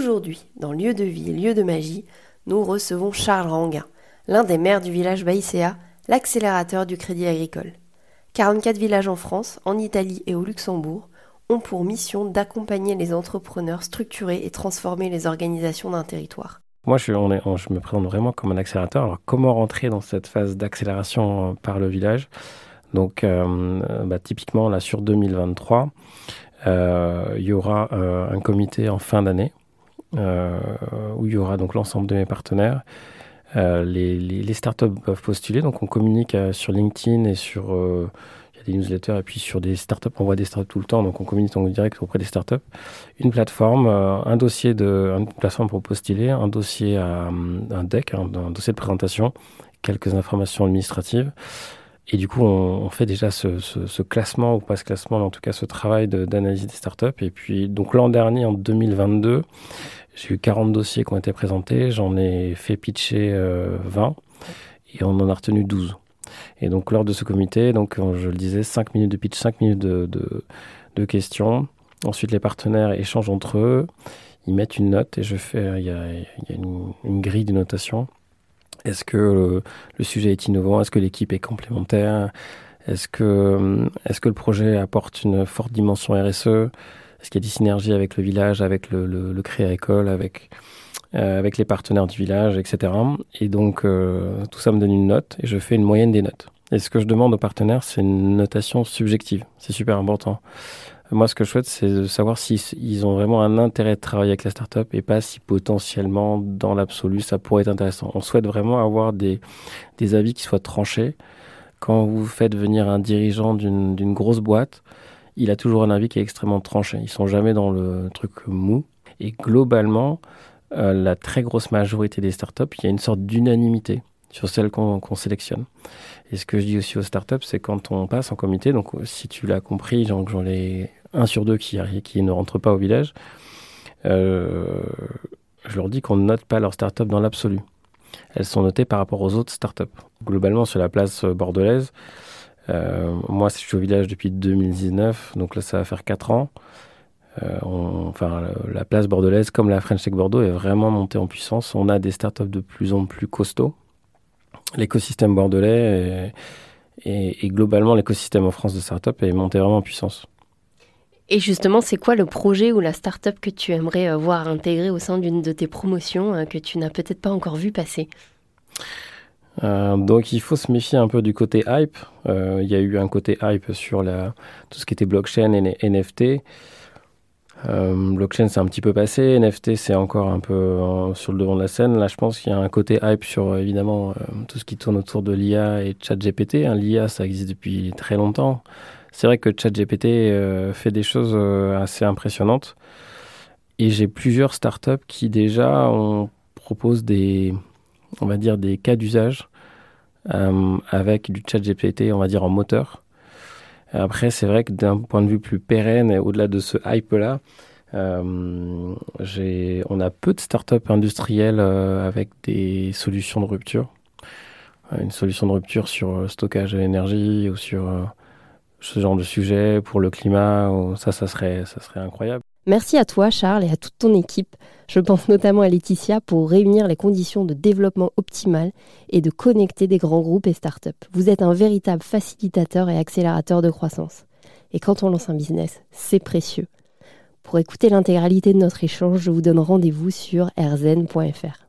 Aujourd'hui, dans Lieu de vie Lieu de magie, nous recevons Charles Ranguin, l'un des maires du village Baïséa, l'accélérateur du crédit agricole. 44 villages en France, en Italie et au Luxembourg ont pour mission d'accompagner les entrepreneurs, structurer et transformer les organisations d'un territoire. Moi, je, je, me présente vraiment comme un accélérateur. Alors, comment rentrer dans cette phase d'accélération euh, par le village? Donc, euh, bah, typiquement, là, sur 2023, euh, il y aura un comité en fin d'année où il y aura donc l'ensemble de mes partenaires. Les, les, startups peuvent postuler, donc on communique sur LinkedIn et sur des newsletters et puis sur des startups, on voit des startups tout le temps, donc on communique en direct auprès des startups. Une plateforme, euh, un dossier de, plateforme pour postuler, un dossier un deck, un, dossier de présentation, quelques informations administratives. Et du coup, on, fait déjà ce, classement, ou pas ce classement, mais en tout cas ce travail d'analyse des startups. Et puis, donc l'an dernier, en 2022, j'ai eu 40 dossiers qui ont été présentés, j'en ai fait pitcher 20 euh, et on en a retenu 12. Et donc, lors de ce comité, donc, je le disais, 5 minutes de pitch, 5 minutes de, questions. Ensuite, les partenaires échangent entre eux. Ils mettent une note et je fais, il y a, une, grille de notation. Est-ce que le, sujet est innovant? Est-ce que l'équipe est complémentaire? Est-ce que, est que le projet apporte une forte dimension RSE Est-ce qu'il y a des synergies avec le village, avec le, le, le Créa École, avec euh, avec les partenaires du village, etc. Et donc, euh, tout ça me donne une note et je fais une moyenne des notes. Et ce que je demande aux partenaires, c'est une notation subjective. C'est super important. Moi, ce que je souhaite, c'est de savoir s'ils ont vraiment un intérêt de travailler avec la startup et pas si potentiellement, dans l'absolu, ça pourrait être intéressant. On souhaite vraiment avoir des, des avis qui soient tranchés. Quand vous faites venir un dirigeant d'une grosse boîte, il a toujours un avis qui est extrêmement tranché. Ils sont jamais dans le truc mou. Et globalement, euh, la très grosse majorité des startups, il y a une sorte d'unanimité sur celles qu'on sélectionne. Et ce que je dis aussi aux startups, c'est quand on passe en comité, donc si tu l'as compris, j'en ai un sur deux qui, ne rentre pas au village, euh, je leur dis qu'on ne note pas leurs startups dans l'absolu. Elles sont notées par rapport aux autres startups. Globalement, sur la place bordelaise, euh, moi, je suis au village depuis 2019, donc là, ça va faire 4 ans. Euh, enfin, la place bordelaise, comme la French Tech Bordeaux, est vraiment montée en puissance. On a des startups de plus en plus costauds. L'écosystème bordelais et, globalement l'écosystème en France de startups est monté vraiment en puissance. Et justement, c'est quoi le projet ou la startup que tu aimerais euh, voir intégrée au sein d'une de tes promotions euh, que tu n'as peut-être pas encore vu passer? Donc il faut se méfier un peu du côté hype. il y a eu un côté hype sur la, tout ce qui était blockchain et NFT. Euh, blockchain, c'est un petit peu passé. NFT, c'est encore un peu euh, sur le devant de la scène. Là, je pense qu'il y a un côté hype sur, évidemment, euh, tout ce qui tourne autour de l'IA et ChatGPT. Hein, L'IA, ça existe depuis très longtemps. C'est vrai que ChatGPT fait des choses assez impressionnantes. Et j'ai plusieurs startups qui déjà on proposent des, on va dire, des cas d'usage avec du ChatGPT, on va dire, en moteur. Après, c'est vrai que d'un point de vue plus pérenne au-delà de ce hype-là, euh, on a peu de startups industrielles euh, avec des solutions de rupture. Euh, une solution de rupture sur le stockage de l'énergie ou sur ce genre de sujet pour le climat, ça, ça serait, ça serait incroyable. Merci à toi, Charles, et à toute ton équipe. Je pense notamment à Laetitia pour réunir les conditions de développement optimal et de connecter des grands groupes et startups. Vous êtes un véritable facilitateur et accélérateur de croissance. Et quand on lance un business, c'est précieux. Pour écouter l'intégralité de notre échange, je vous donne rendez-vous sur rzen.fr.